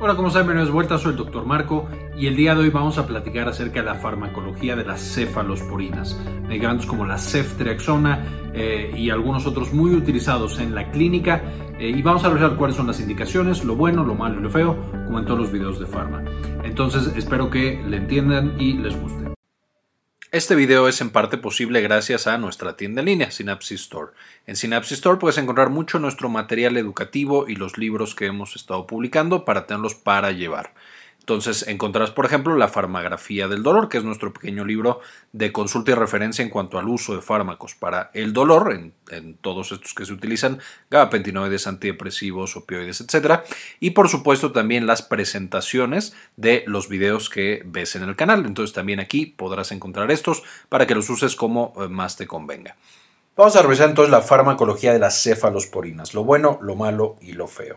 Hola, ¿cómo están? Bienvenidos vuelta, soy el Dr. Marco y el día de hoy vamos a platicar acerca de la farmacología de las cefalosporinas, medicamentos como la ceftriaxona eh, y algunos otros muy utilizados en la clínica eh, y vamos a revisar cuáles son las indicaciones, lo bueno, lo malo y lo feo, como en todos los videos de farma. Entonces espero que le entiendan y les guste. Este video es en parte posible gracias a nuestra tienda en línea, Synapsis Store. En Synapsis Store puedes encontrar mucho nuestro material educativo y los libros que hemos estado publicando para tenerlos para llevar. Entonces encontrarás, por ejemplo, la farmagrafía del dolor, que es nuestro pequeño libro de consulta y referencia en cuanto al uso de fármacos para el dolor, en, todos estos que se utilizan, gabapentinoides, antidepresivos, opioides, etc. Y por supuesto también las presentaciones de los videos que ves en el canal. Entonces también aquí podrás encontrar estos para que los uses como eh, más te convenga. Vamos a revisar entonces la farmacología de las cefalosporinas, lo bueno, lo malo y lo feo.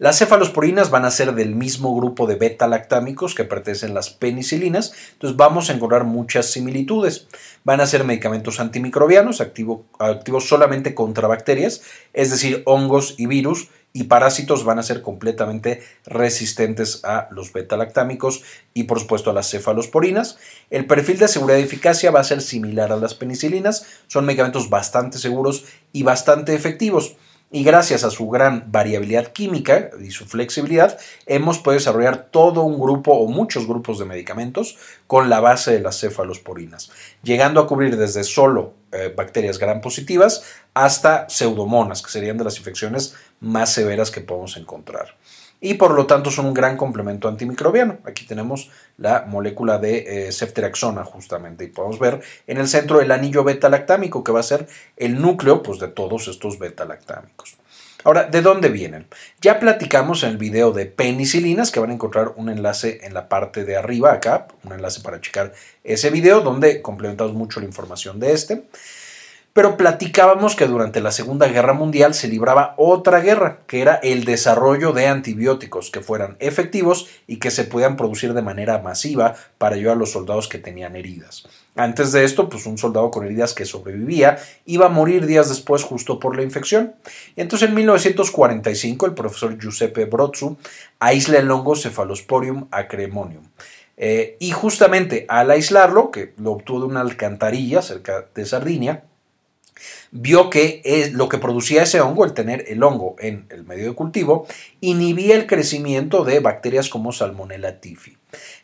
Las cefalosporinas van a ser del mismo grupo de beta-lactámicos que pertenecen las penicilinas, entonces vamos a encontrar muchas similitudes. Van a ser medicamentos antimicrobianos activos solamente contra bacterias, es decir, hongos y virus, y parásitos van a ser completamente resistentes a los beta-lactámicos y por supuesto a las cefalosporinas. El perfil de seguridad y eficacia va a ser similar a las penicilinas, son medicamentos bastante seguros y bastante efectivos y gracias a su gran variabilidad química y su flexibilidad, hemos podido desarrollar todo un grupo o muchos grupos de medicamentos con la base de las cefalosporinas, llegando a cubrir desde solo eh, bacterias gram positivas hasta pseudomonas, que serían de las infecciones más severas que podemos encontrar y por lo tanto son un gran complemento antimicrobiano. Aquí tenemos la molécula de eh, justamente y podemos ver en el centro el anillo beta-lactámico que va a ser el núcleo pues, de todos estos beta-lactámicos. Ahora, ¿de dónde vienen? Ya platicamos en el video de penicilinas, que van a encontrar un enlace en la parte de arriba, acá, un enlace para checar ese video, donde complementamos mucho la información de este pero platicábamos que durante la Segunda Guerra Mundial se libraba otra guerra, que era el desarrollo de antibióticos que fueran efectivos y que se pudieran producir de manera masiva para ayudar a los soldados que tenían heridas. Antes de esto, pues un soldado con heridas que sobrevivía iba a morir días después justo por la infección. Entonces en 1945 el profesor Giuseppe Brozzu aísla el hongo Cephalosporium acremonium. Eh, y justamente al aislarlo, que lo obtuvo de una alcantarilla cerca de Sardinia, vio que lo que producía ese hongo, el tener el hongo en el medio de cultivo, inhibía el crecimiento de bacterias como Salmonella typhi,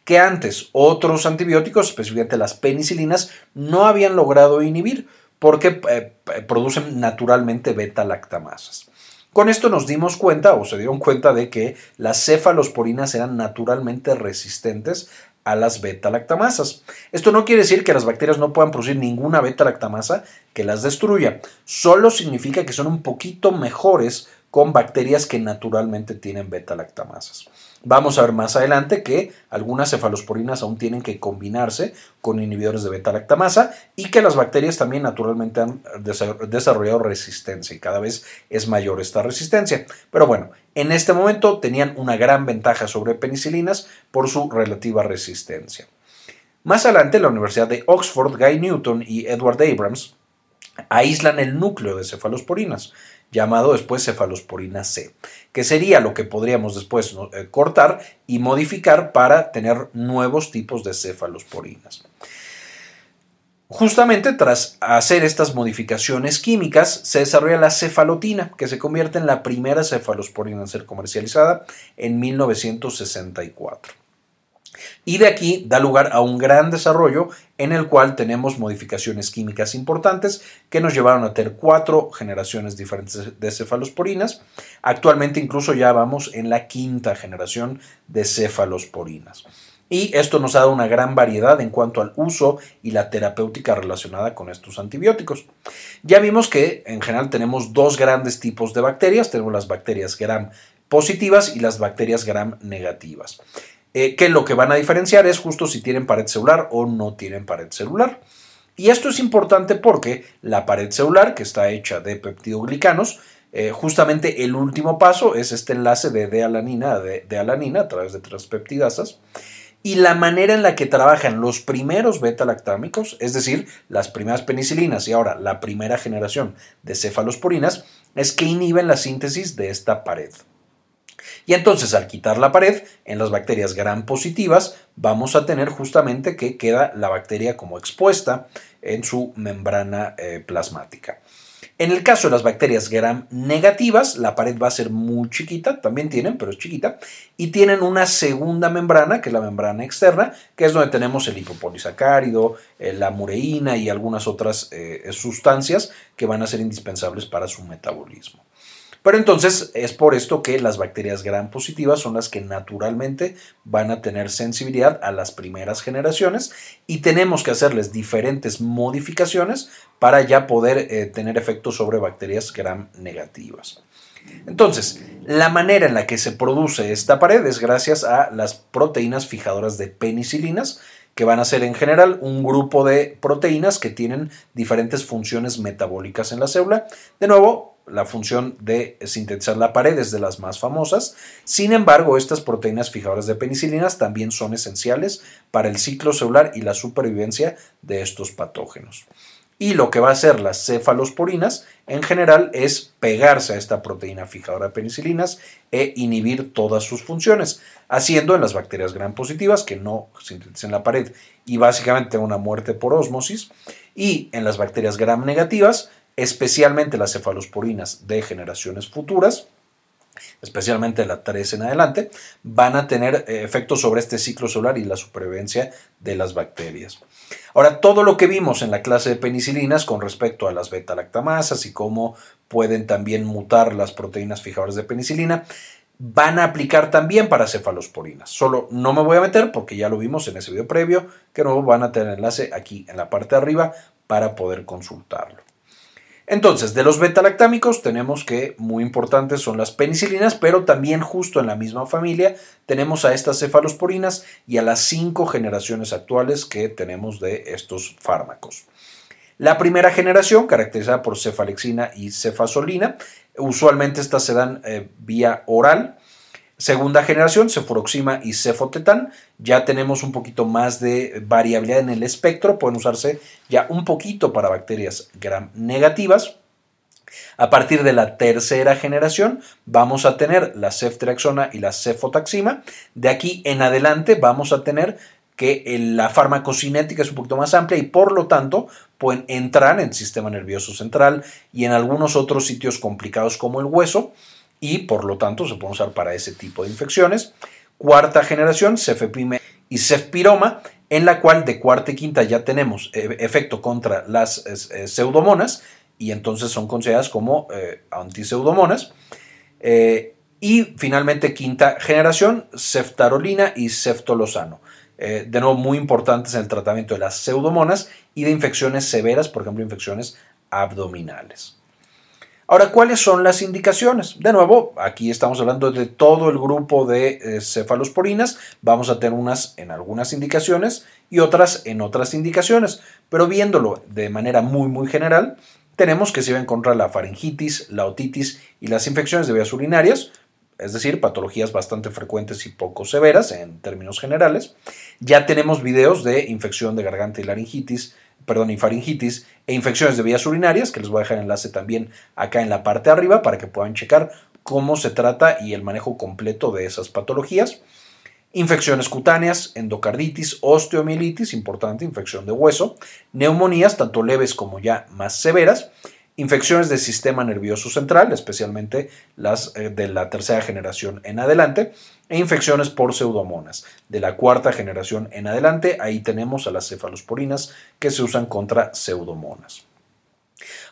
que antes otros antibióticos, específicamente las penicilinas, no habían logrado inhibir porque eh, producen naturalmente beta-lactamasas. Con esto nos dimos cuenta, o se dieron cuenta, de que las cefalosporinas eran naturalmente resistentes a las beta-lactamasas. Esto no quiere decir que las bacterias no puedan producir ninguna beta-lactamasa que las destruya, solo significa que son un poquito mejores con bacterias que naturalmente tienen beta-lactamasas. Vamos a ver más adelante que algunas cefalosporinas aún tienen que combinarse con inhibidores de beta-lactamasa y que las bacterias también naturalmente han desarrollado resistencia y cada vez es mayor esta resistencia. Pero bueno, en este momento tenían una gran ventaja sobre penicilinas por su relativa resistencia. Más adelante, la Universidad de Oxford, Guy Newton y Edward Abrams aíslan el núcleo de cefalosporinas llamado después cefalosporina C, que sería lo que podríamos después eh, cortar y modificar para tener nuevos tipos de cefalosporinas. Justamente tras hacer estas modificaciones químicas se desarrolla la cefalotina, que se convierte en la primera cefalosporina en ser comercializada en 1964. Y de aquí da lugar a un gran desarrollo en el cual tenemos modificaciones químicas importantes que nos llevaron a tener cuatro generaciones diferentes de cefalosporinas. Actualmente incluso ya vamos en la quinta generación de cefalosporinas. Y esto nos ha dado una gran variedad en cuanto al uso y la terapéutica relacionada con estos antibióticos. Ya vimos que en general tenemos dos grandes tipos de bacterias. Tenemos las bacterias gram positivas y las bacterias gram negativas. Eh, que lo que van a diferenciar es justo si tienen pared celular o no tienen pared celular. Y esto es importante porque la pared celular, que está hecha de peptidoglicanos, eh, justamente el último paso es este enlace de D-alanina de, alanina a través de transpeptidasas. Y la manera en la que trabajan los primeros beta-lactámicos, es decir, las primeras penicilinas y ahora la primera generación de cefalosporinas, es que inhiben la síntesis de esta pared. Y entonces al quitar la pared, en las bacterias gram positivas, vamos a tener justamente que queda la bacteria como expuesta en su membrana eh, plasmática. En el caso de las bacterias gram negativas, la pared va a ser muy chiquita, también tienen, pero es chiquita, y tienen una segunda membrana, que es la membrana externa, que es donde tenemos el hipopolisacárido, eh, la mureína y algunas otras eh, sustancias que van a ser indispensables para su metabolismo. Pero entonces es por esto que las bacterias gram positivas son las que naturalmente van a tener sensibilidad a las primeras generaciones y tenemos que hacerles diferentes modificaciones para ya poder eh, tener efectos sobre bacterias gram negativas. Entonces, la manera en la que se produce esta pared es gracias a las proteínas fijadoras de penicilinas, que van a ser en general un grupo de proteínas que tienen diferentes funciones metabólicas en la célula. De nuevo, la función de sintetizar la pared es de las más famosas. Sin embargo, estas proteínas fijadoras de penicilinas también son esenciales para el ciclo celular y la supervivencia de estos patógenos. Y lo que va a hacer las cefalosporinas en general es pegarse a esta proteína fijadora de penicilinas e inhibir todas sus funciones, haciendo en las bacterias gram positivas que no sintetizan la pared y básicamente una muerte por ósmosis, y en las bacterias gram negativas especialmente las cefalosporinas de generaciones futuras, especialmente la 3 en adelante, van a tener eh, efectos sobre este ciclo celular y la supervivencia de las bacterias. Ahora, todo lo que vimos en la clase de penicilinas con respecto a las beta-lactamasas y cómo pueden también mutar las proteínas fijadoras de penicilina, van a aplicar también para cefalosporinas. Solo no me voy a meter porque ya lo vimos en ese video previo, que luego van a tener enlace aquí en la parte de arriba para poder consultarlo. Entonces, de los beta-lactámicos tenemos que muy importantes son las penicilinas, pero también justo en la misma familia tenemos a estas cefalosporinas y a las cinco generaciones actuales que tenemos de estos fármacos. La primera generación, caracterizada por cefalexina y cefasolina, usualmente estas se dan eh, vía oral Segunda generación, cefuroxima y cefotetán. Ya tenemos un poquito más de variabilidad en el espectro. Pueden usarse ya un poquito para bacterias gram negativas. A partir de la tercera generación vamos a tener la ceftriaxona y la cefotaxima. De aquí en adelante vamos a tener que la farmacocinética es un poquito más amplia y por lo tanto pueden entrar en el sistema nervioso central y en algunos otros sitios complicados como el hueso y por lo tanto se puede usar para ese tipo de infecciones. Cuarta generación, cefepime y cefpiroma, en la cual de cuarta y quinta ya tenemos eh, efecto contra las eh, pseudomonas y entonces son consideradas como eh, antiseudomonas. y finalmente quinta generación, ceftarolina y ceftolosano. de nuevo, muy importantes en el tratamiento de las pseudomonas y de infecciones severas, por ejemplo, infecciones abdominales. Ahora, ¿cuáles son las indicaciones? De nuevo, aquí estamos hablando de todo el grupo de eh, cefalosporinas. Vamos a tener unas en algunas indicaciones y otras en otras indicaciones. Pero viéndolo de manera muy, muy general, tenemos que se va a encontrar la faringitis, la otitis y las infecciones de vías urinarias, es decir, patologías bastante frecuentes y poco severas en términos generales. Ya tenemos videos de infección de garganta y laringitis, perdón, y faringitis e infecciones de vías urinarias, que les voy a dejar enlace también acá en la parte de arriba para que puedan checar cómo se trata y el manejo completo de esas patologías. Infecciones cutáneas, endocarditis, osteomielitis, importante, infección de hueso, neumonías, tanto leves como ya más severas, infecciones del sistema nervioso central, especialmente las eh, de la tercera generación en adelante, e infecciones por pseudomonas. De la cuarta generación en adelante, ahí tenemos a las cefalosporinas que se usan contra pseudomonas.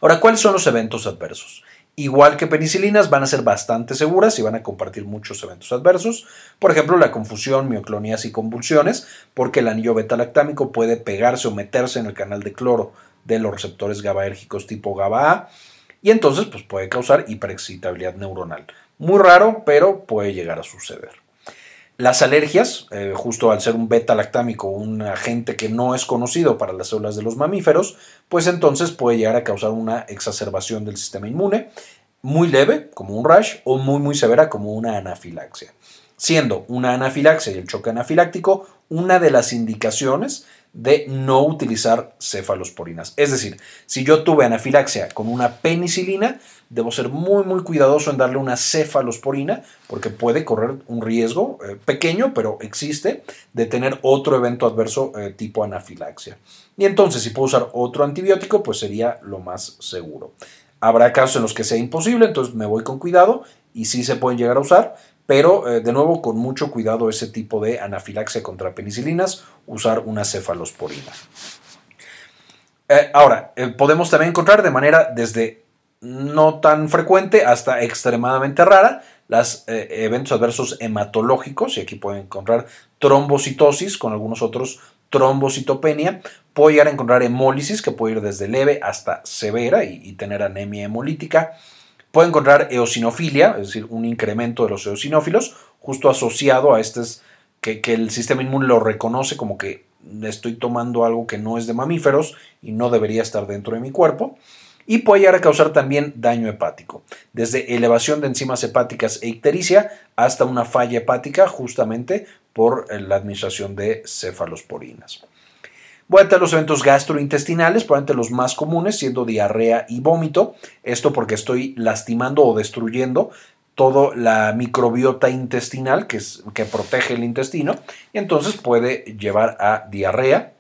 Ahora, ¿cuáles son los eventos adversos? Igual que penicilinas, van a ser bastante seguras y van a compartir muchos eventos adversos. Por ejemplo, la confusión, mioclonías y convulsiones, porque el anillo beta-lactámico puede pegarse o meterse en el canal de cloro de los receptores GABAérgicos tipo GABA-A y entonces pues, puede causar hiperexcitabilidad neuronal. Muy raro, pero puede llegar a suceder. Las alergias, eh, justo al ser un beta-lactámico, un agente que no es conocido para las células de los mamíferos, pues entonces puede llegar a causar una exacerbación del sistema inmune, muy leve, como un rash, o muy, muy severa, como una anafilaxia. Siendo una anafilaxia y el choque anafiláctico una de las indicaciones de no utilizar cefalosporinas. Es decir, si yo tuve anafilaxia con una penicilina, debo ser muy muy cuidadoso en darle una cefalosporina porque puede correr un riesgo eh, pequeño, pero existe, de tener otro evento adverso eh, tipo anafilaxia. Y entonces si puedo usar otro antibiótico, pues sería lo más seguro. Habrá casos en los que sea imposible, entonces me voy con cuidado y sí se pueden llegar a usar, pero eh, de nuevo con mucho cuidado ese tipo de anafilaxia contra penicilinas, usar una cefalosporina. ahora, podemos también encontrar de manera desde no tan frecuente hasta extremadamente rara, los eh, eventos adversos hematológicos, y aquí pueden encontrar trombocitosis con algunos otros trombocitopenia, puede llegar a encontrar hemólisis que puede ir desde leve hasta severa y, tener anemia hemolítica, puede encontrar eosinofilia, es decir, un incremento de los eosinófilos, justo asociado a este que, que el sistema inmune lo reconoce como que estoy tomando algo que no es de mamíferos y no debería estar dentro de mi cuerpo y puede llegar a causar también daño hepático, desde elevación de enzimas hepáticas e ictericia hasta una falla hepática justamente por eh, la administración de cefalosporinas. Voy a los eventos gastrointestinales, probablemente los más comunes, siendo diarrea y vómito. Esto porque estoy lastimando o destruyendo toda la microbiota intestinal que, es, que protege el intestino y entonces puede llevar a diarrea,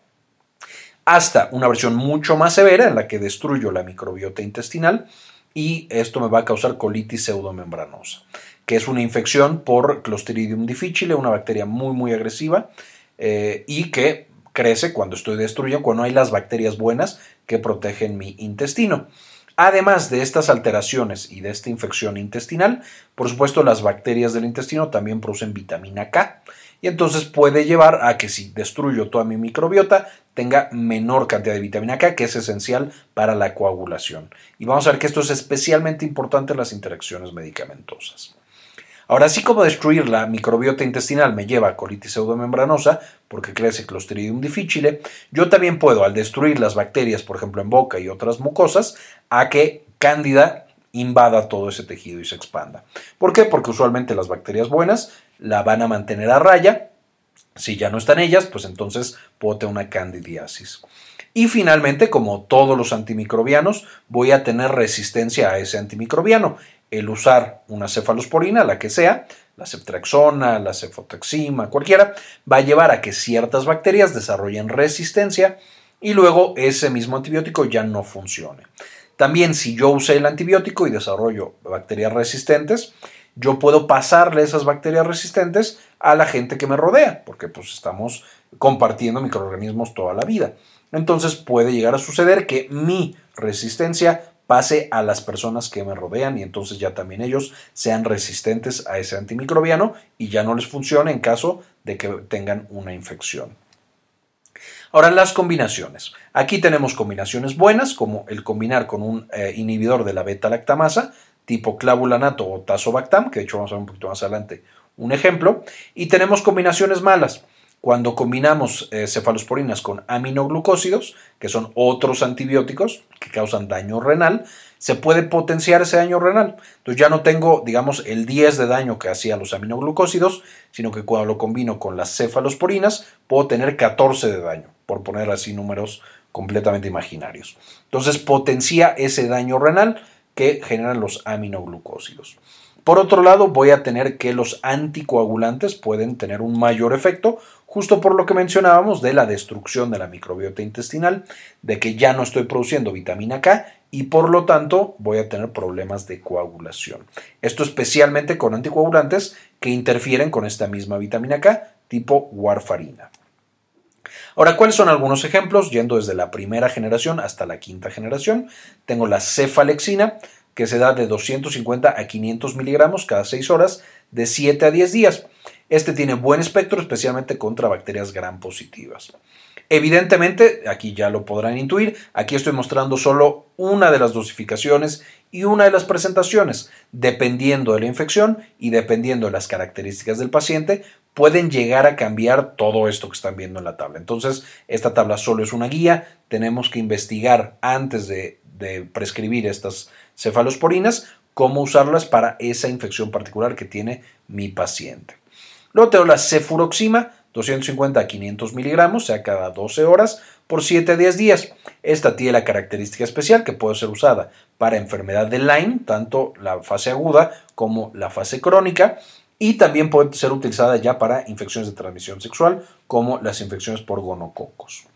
hasta una versión mucho más severa en la que destruyo la microbiota intestinal y esto me va a causar colitis pseudomembranosa, que es una infección por Clostridium difficile, una bacteria muy muy agresiva eh, y que crece cuando estoy destruyendo, cuando hay las bacterias buenas que protegen mi intestino. Además de estas alteraciones y de esta infección intestinal, por supuesto las bacterias del intestino también producen vitamina K y entonces puede llevar a que si destruyo toda mi microbiota tenga menor cantidad de vitamina K, que es esencial para la coagulación. Y vamos a ver que esto es especialmente importante en las interacciones medicamentosas. Ahora, así como destruir la microbiota intestinal me lleva a colitis pseudomembranosa, porque crece Clostridium difficile, yo también puedo, al destruir las bacterias, por ejemplo en boca y otras mucosas, a que Cándida invada todo ese tejido y se expanda. ¿Por qué? Porque usualmente las bacterias buenas la van a mantener a raya si ya no están ellas, pues entonces puedo tener una candidiasis. Y finalmente, como todos los antimicrobianos, voy a tener resistencia a ese antimicrobiano. El usar una cefalosporina, la que sea, la ceftriaxona, la cefotaxima, cualquiera, va a llevar a que ciertas bacterias desarrollen resistencia y luego ese mismo antibiótico ya no funcione. También si yo usé el antibiótico y desarrollo bacterias resistentes, yo puedo pasarle esas bacterias resistentes a la gente que me rodea, porque pues estamos compartiendo microorganismos toda la vida. Entonces puede llegar a suceder que mi resistencia pase a las personas que me rodean y entonces ya también ellos sean resistentes a ese antimicrobiano y ya no les funcione en caso de que tengan una infección. Ahora las combinaciones. Aquí tenemos combinaciones buenas como el combinar con un eh, inhibidor de la beta-lactamasa tipo clavulanato o tazobactam, que de hecho vamos a ver un poquito más adelante un ejemplo, y tenemos combinaciones malas. Cuando combinamos eh, cefalosporinas con aminoglucósidos, que son otros antibióticos que causan daño renal, se puede potenciar ese daño renal. Entonces ya no tengo, digamos, el 10 de daño que hacían los aminoglucósidos, sino que cuando lo combino con las cefalosporinas, puedo tener 14 de daño, por poner así números completamente imaginarios. Entonces potencia ese daño renal que generan los aminoglucósidos. Por otro lado, voy a tener que los anticoagulantes pueden tener un mayor efecto, justo por lo que mencionábamos de la destrucción de la microbiota intestinal, de que ya no estoy produciendo vitamina K y por lo tanto voy a tener problemas de coagulación. Esto especialmente con anticoagulantes que interfieren con esta misma vitamina K tipo warfarina. Ahora, ¿cuáles son algunos ejemplos? Yendo desde la primera generación hasta la quinta generación, tengo la cefalexina, que se da de 250 a 500 miligramos cada 6 horas, de 7 a 10 días. Este tiene buen espectro, especialmente contra bacterias gram positivas. Evidentemente, aquí ya lo podrán intuir, aquí estoy mostrando solo una de las dosificaciones y una de las presentaciones. Dependiendo de la infección y dependiendo de las características del paciente, pueden llegar a cambiar todo esto que están viendo en la tabla. Entonces, esta tabla solo es una guía, tenemos que investigar antes de, prescribir estas cefalosporinas cómo usarlas para esa infección particular que tiene mi paciente. Luego tengo la cefuroxima, 250 a 500 miligramos, sea cada 12 horas, por 7 a 10 días. Esta tiene la característica especial que puede ser usada para enfermedad de Lyme, tanto la fase aguda como la fase crónica, y también puede ser utilizada ya para infecciones de transmisión sexual, como las infecciones por gonococos.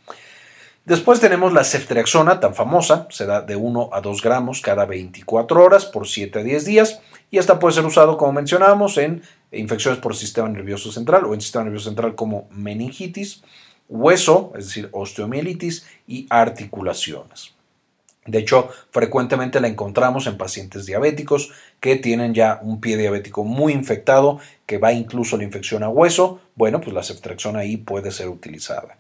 Después tenemos la ceftriaxona, tan famosa, se da de 1 a 2 gramos cada 24 horas por 7 a 10 días, y esta puede ser usada, como mencionábamos, en infecciones por sistema nervioso central o en sistema nervioso central como meningitis, hueso, es decir, osteomielitis y articulaciones. De hecho, frecuentemente la encontramos en pacientes diabéticos que tienen ya un pie diabético muy infectado, que va incluso la infección a hueso. Bueno, pues la ceftriaxona ahí puede ser utilizada.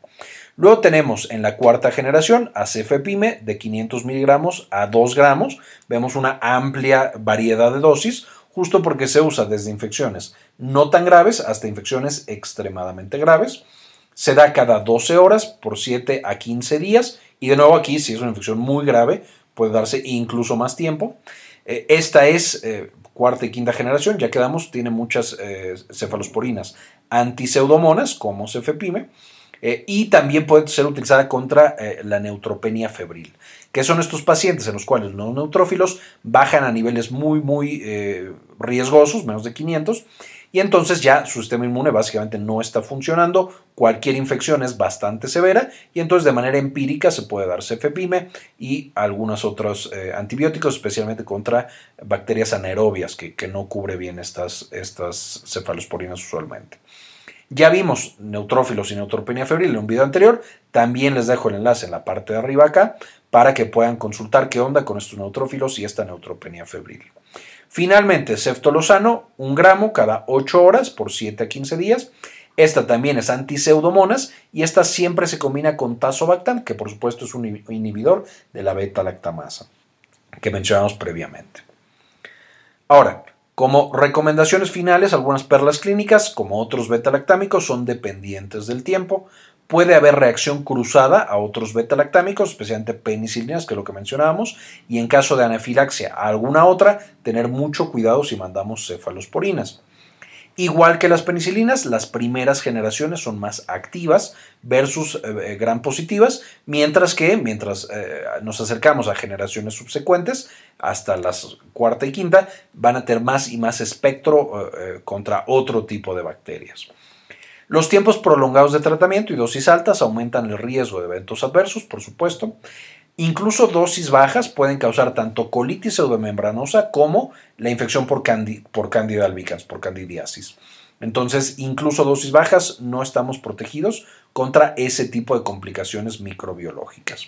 Luego tenemos en la cuarta generación a de 500 miligramos a 2 gramos. Vemos una amplia variedad de dosis, justo porque se usa desde infecciones no tan graves hasta infecciones extremadamente graves. Se da cada 12 horas por 7 a 15 días y de nuevo aquí, si es una infección muy grave, puede darse incluso más tiempo. Eh, esta es eh, cuarta y quinta generación, ya quedamos, tiene muchas eh, cefalosporinas antiseudomonas como cefepime y también puede ser utilizada contra la neutropenia febril, que son estos pacientes en los cuales los neutrófilos bajan a niveles muy, muy riesgosos, menos de 500, y entonces ya su sistema inmune básicamente no está funcionando, cualquier infección es bastante severa y entonces de manera empírica se puede dar cefepime y algunos otros eh, antibióticos, especialmente contra bacterias anaerobias que, no cubre bien estas, estas cefalosporinas usualmente. Ya vimos neutrófilos y neutropenia febril en un video anterior, también les dejo el enlace en la parte de arriba acá para que puedan consultar qué onda con estos neutrófilos y esta neutropenia febril. Finalmente, ceftolosano, un gramo cada 8 horas por 7 a 15 días. Esta también es antiseudomonas y esta siempre se combina con tazobactam, que por supuesto es un inhibidor de la beta-lactamasa que mencionamos previamente. Ahora, como recomendaciones finales, algunas perlas clínicas, como otros beta-lactámicos, son dependientes del tiempo. Puede haber reacción cruzada a otros beta-lactámicos, especialmente penicilinas, que es lo que mencionábamos, y en caso de anafilaxia a alguna otra, tener mucho cuidado si mandamos cefalosporinas. Igual que las penicilinas, las primeras generaciones son más activas versus eh, eh, gran positivas, mientras que mientras eh, nos acercamos a generaciones subsecuentes, hasta las cuarta y quinta, van a tener más y más espectro contra otro tipo de bacterias. Los tiempos prolongados de tratamiento y dosis altas aumentan el riesgo de eventos adversos, por supuesto. Incluso dosis bajas pueden causar tanto colitis pseudomembranosa como la infección por, por Candida albicans, por candidiasis. Entonces, incluso dosis bajas no estamos protegidos contra ese tipo de complicaciones microbiológicas.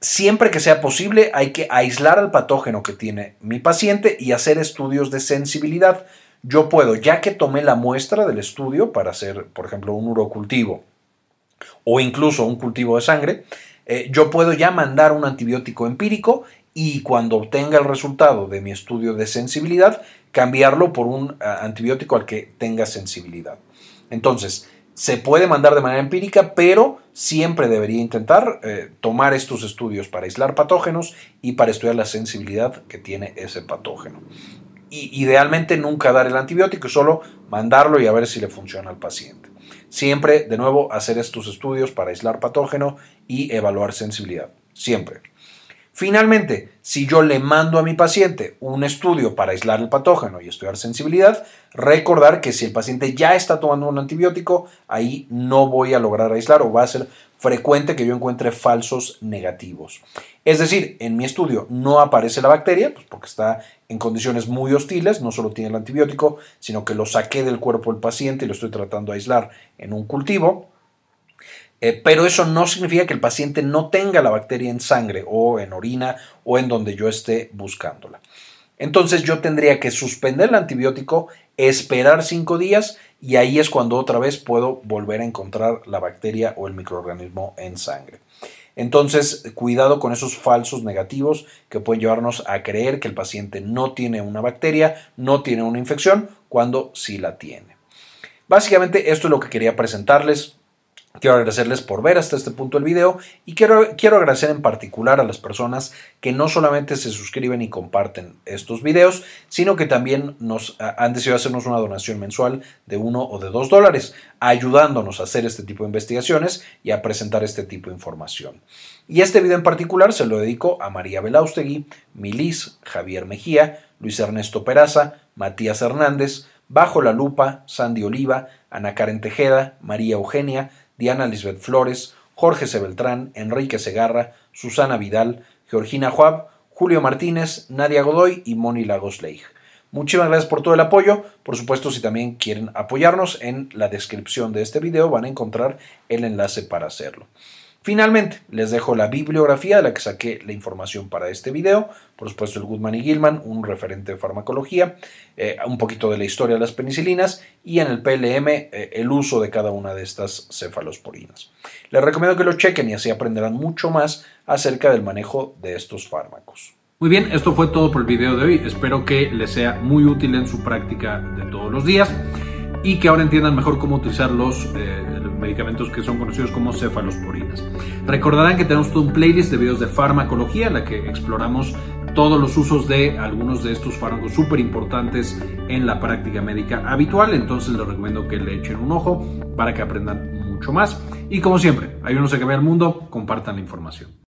Siempre que sea posible, hay que aislar al patógeno que tiene mi paciente y hacer estudios de sensibilidad yo puedo, ya que tomé la muestra del estudio para hacer, por ejemplo, un urocultivo o incluso un cultivo de sangre, eh, yo puedo ya mandar un antibiótico empírico y cuando obtenga el resultado de mi estudio de sensibilidad, cambiarlo por un ah, antibiótico al que tenga sensibilidad. Entonces, se puede mandar de manera empírica, pero siempre debería intentar eh, tomar estos estudios para aislar patógenos y para estudiar la sensibilidad que tiene ese patógeno idealmente nunca dar el antibiótico, solo mandarlo y a ver si le funciona al paciente. Siempre, de nuevo, hacer estos estudios para aislar patógeno y evaluar sensibilidad. Siempre. Finalmente, si yo le mando a mi paciente un estudio para aislar el patógeno y estudiar sensibilidad, recordar que si el paciente ya está tomando un antibiótico, ahí no voy a lograr aislar o va a ser frecuente que yo encuentre falsos negativos. Es decir, en mi estudio no aparece la bacteria, pues porque está en condiciones muy hostiles, no solo tiene el antibiótico, sino que lo saqué del cuerpo del paciente y lo estoy tratando de aislar en un cultivo. Eh, pero eso no significa que el paciente no tenga la bacteria en sangre o en orina o en donde yo esté buscándola. Entonces yo tendría que suspender el antibiótico, esperar cinco días y ahí es cuando otra vez puedo volver a encontrar la bacteria o el microorganismo en sangre. Entonces, cuidado con esos falsos negativos que pueden llevarnos a creer que el paciente no tiene una bacteria, no tiene una infección, cuando sí la tiene. Básicamente esto es lo que quería presentarles Quiero agradecerles por ver hasta este punto el video y quiero, quiero agradecer en particular a las personas que no solamente se suscriben y comparten estos videos, sino que también nos han decidido hacernos una donación mensual de uno o de dos dólares, ayudándonos a hacer este tipo de investigaciones y a presentar este tipo de información. Y este video en particular se lo dedico a María Belaustegui, Milis, Javier Mejía, Luis Ernesto Peraza, Matías Hernández, Bajo la Lupa, Sandy Oliva, Ana Karen Tejeda, María Eugenia, Diana Lisbeth Flores, Jorge C. Enrique Segarra, Susana Vidal, Georgina Juab, Julio Martínez, Nadia Godoy y Moni Lagos Leij. Muchísimas gracias por todo el apoyo. Por supuesto, si también quieren apoyarnos, en la descripción de este video van a encontrar el enlace para hacerlo. Finalmente, les dejo la bibliografía de la que saqué la información para este video, por supuesto el Goodman y Gilman, un referente de farmacología, eh, un poquito de la historia de las penicilinas y en el PLM eh, el uso de cada una de estas cefalosporinas. Les recomiendo que lo chequen y así aprenderán mucho más acerca del manejo de estos fármacos. Muy bien, esto fue todo por el video de hoy. Espero que les sea muy útil en su práctica de todos los días y que ahora entiendan mejor cómo utilizar los eh, medicamentos que son conocidos como cefalosporinas. Recordarán que tenemos todo un playlist de videos de farmacología en la que exploramos todos los usos de algunos de estos fármacos súper importantes en la práctica médica habitual, entonces les recomiendo que le echen un ojo para que aprendan mucho más. Y como siempre, unos que ve el mundo, compartan la información.